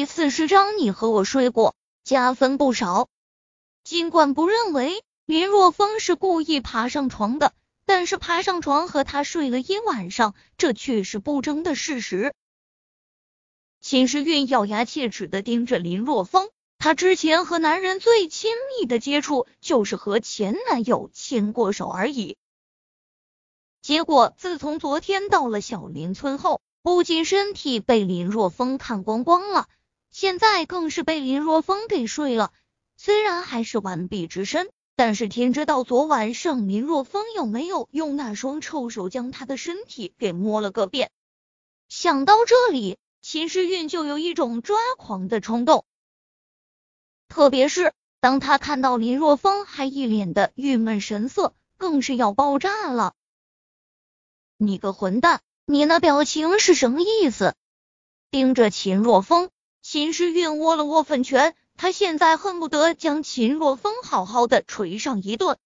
第四十章，你和我睡过，加分不少。尽管不认为林若风是故意爬上床的，但是爬上床和他睡了一晚上，这却是不争的事实。秦时运咬牙切齿的盯着林若风，她之前和男人最亲密的接触就是和前男友牵过手而已。结果自从昨天到了小林村后，不仅身体被林若风看光光了，现在更是被林若风给睡了。虽然还是完璧之身，但是天知道昨晚上林若风有没有用那双臭手将他的身体给摸了个遍。想到这里。秦时运就有一种抓狂的冲动，特别是当他看到林若风还一脸的郁闷神色，更是要爆炸了。你个混蛋，你那表情是什么意思？盯着秦若风，秦时运握了握粉拳，他现在恨不得将秦若风好好的捶上一顿。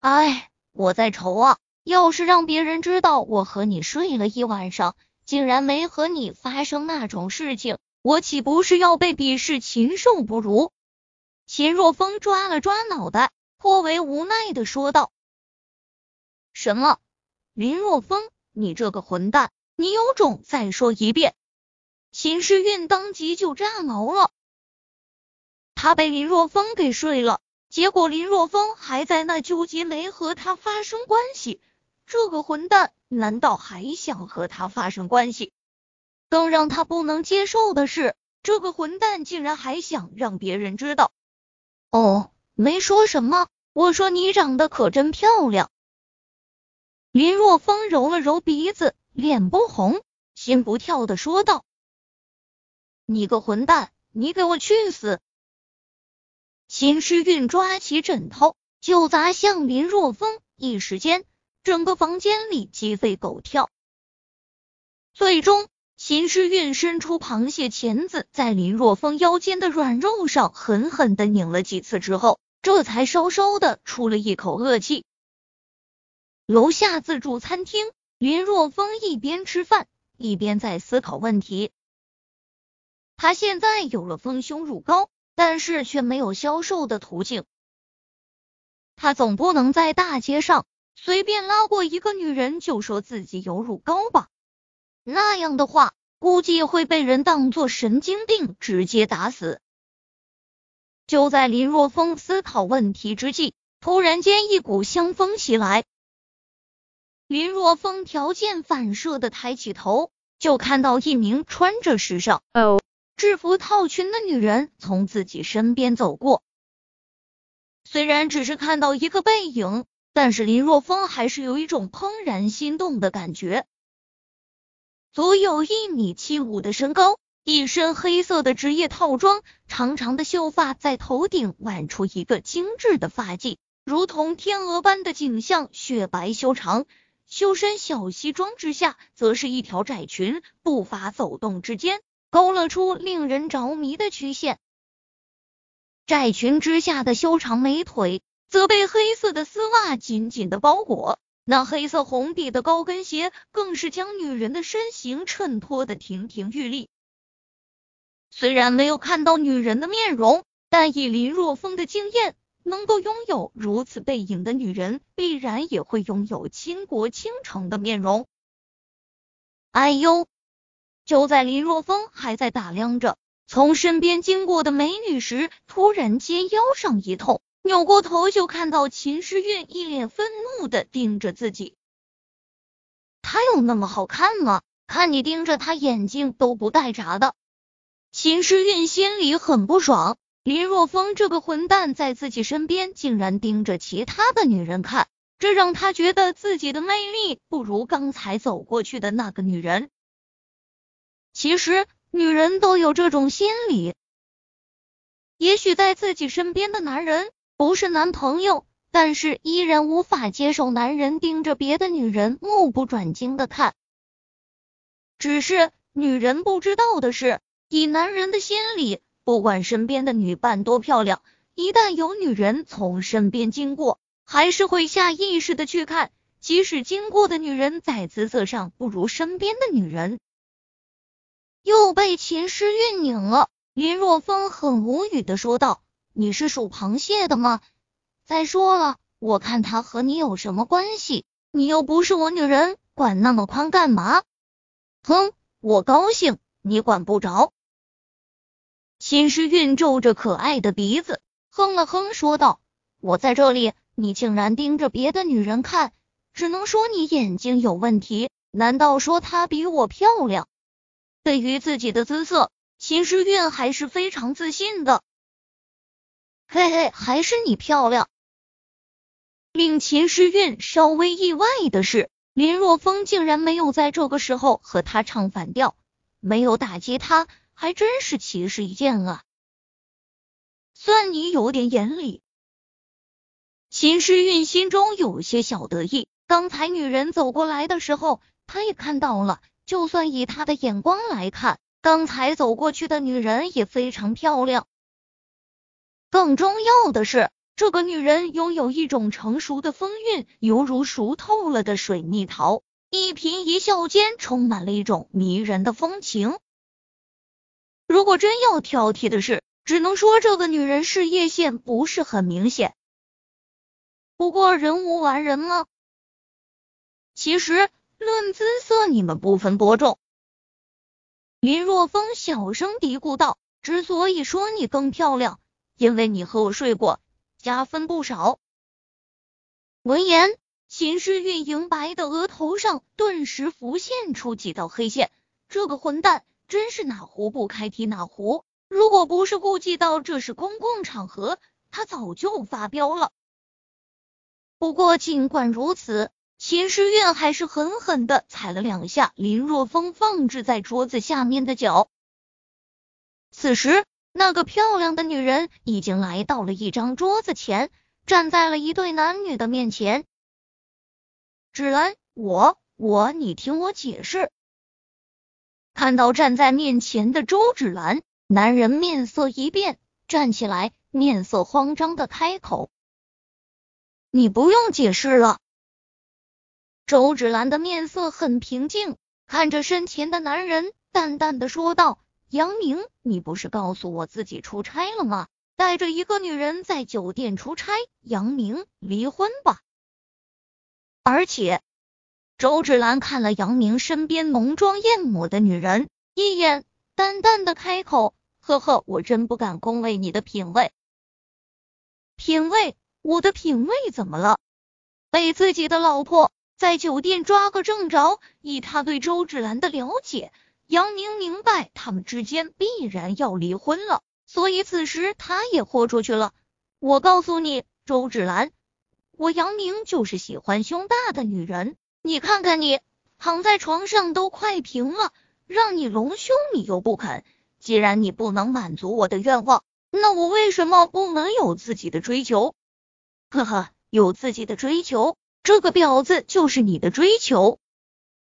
哎，我在愁啊，要是让别人知道我和你睡了一晚上。竟然没和你发生那种事情，我岂不是要被鄙视禽兽不如？秦若风抓了抓脑袋，颇为无奈的说道：“什么？林若风，你这个混蛋，你有种再说一遍！”秦时运当即就炸毛了，他被林若风给睡了，结果林若风还在那纠结没和他发生关系，这个混蛋！难道还想和他发生关系？更让他不能接受的是，这个混蛋竟然还想让别人知道。哦，没说什么，我说你长得可真漂亮。林若风揉了揉鼻子，脸不红心不跳的说道：“你个混蛋，你给我去死！”秦诗韵抓起枕头就砸向林若风，一时间。整个房间里鸡飞狗跳，最终秦诗韵伸出螃蟹钳子，在林若风腰间的软肉上狠狠的拧了几次之后，这才稍稍的出了一口恶气。楼下自助餐厅，林若风一边吃饭一边在思考问题。他现在有了丰胸乳膏，但是却没有销售的途径。他总不能在大街上。随便拉过一个女人就说自己有乳膏吧，那样的话估计会被人当做神经病直接打死。就在林若风思考问题之际，突然间一股香风袭来，林若风条件反射的抬起头，就看到一名穿着时尚哦制服套裙的女人从自己身边走过。虽然只是看到一个背影。但是林若风还是有一种怦然心动的感觉。足有一米七五的身高，一身黑色的职业套装，长长的秀发在头顶挽出一个精致的发髻，如同天鹅般的景象，雪白修长。修身小西装之下，则是一条窄裙，步伐走动之间，勾勒出令人着迷的曲线。窄裙之下的修长美腿。则被黑色的丝袜紧紧的包裹，那黑色红底的高跟鞋更是将女人的身形衬托的亭亭玉立。虽然没有看到女人的面容，但以林若风的经验，能够拥有如此背影的女人，必然也会拥有倾国倾城的面容。哎呦！就在林若风还在打量着从身边经过的美女时，突然间腰上一痛。扭过头就看到秦时运一脸愤怒的盯着自己，他有那么好看吗？看你盯着他眼睛都不带眨的。秦时运心里很不爽，林若风这个混蛋在自己身边竟然盯着其他的女人看，这让他觉得自己的魅力不如刚才走过去的那个女人。其实女人都有这种心理，也许在自己身边的男人。不是男朋友，但是依然无法接受男人盯着别的女人目不转睛的看。只是女人不知道的是，以男人的心理，不管身边的女伴多漂亮，一旦有女人从身边经过，还是会下意识的去看，即使经过的女人在姿色上不如身边的女人。又被秦诗韵拧了。林若风很无语的说道：“你是属螃蟹的吗？再说了，我看他和你有什么关系？你又不是我女人，管那么宽干嘛？”哼，我高兴，你管不着。秦诗韵皱着可爱的鼻子，哼了哼，说道：“我在这里，你竟然盯着别的女人看，只能说你眼睛有问题。难道说她比我漂亮？”对于自己的姿色，秦诗韵还是非常自信的。嘿嘿，还是你漂亮。令秦诗韵稍微意外的是，林若风竟然没有在这个时候和他唱反调，没有打击他。还真是奇事一件啊！算你有点眼力。秦诗韵心中有些小得意，刚才女人走过来的时候，她也看到了。就算以他的眼光来看，刚才走过去的女人也非常漂亮。更重要的是，这个女人拥有一种成熟的风韵，犹如熟透了的水蜜桃，一颦一笑间充满了一种迷人的风情。如果真要挑剔的是，只能说这个女人事业线不是很明显。不过人无完人嘛。其实论姿色，你们不分伯仲。林若风小声嘀咕道：“之所以说你更漂亮，因为你和我睡过，加分不少。”闻言，秦诗韵莹白的额头上顿时浮现出几道黑线。这个混蛋！真是哪壶不开提哪壶，如果不是顾忌到这是公共场合，他早就发飙了。不过尽管如此，秦诗韵还是狠狠的踩了两下林若风放置在桌子下面的脚。此时，那个漂亮的女人已经来到了一张桌子前，站在了一对男女的面前。芷兰，我我，你听我解释。看到站在面前的周芷兰，男人面色一变，站起来，面色慌张的开口：“你不用解释了。”周芷兰的面色很平静，看着身前的男人，淡淡的说道：“杨明，你不是告诉我自己出差了吗？带着一个女人在酒店出差，杨明，离婚吧。而且。”周芷兰看了杨明身边浓妆艳抹的女人一眼，淡淡的开口：“呵呵，我真不敢恭维你的品味。品味？我的品味怎么了？被自己的老婆在酒店抓个正着？以他对周芷兰的了解，杨明明白他们之间必然要离婚了，所以此时他也豁出去了。我告诉你，周芷兰，我杨明就是喜欢胸大的女人。”你看看你，躺在床上都快平了，让你隆胸你又不肯。既然你不能满足我的愿望，那我为什么不能有自己的追求？呵呵，有自己的追求，这个婊子就是你的追求。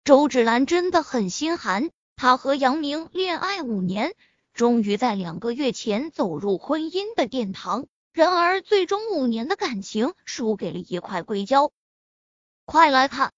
周芷兰真的很心寒，她和杨明恋爱五年，终于在两个月前走入婚姻的殿堂，然而最终五年的感情输给了一块硅胶。快来看！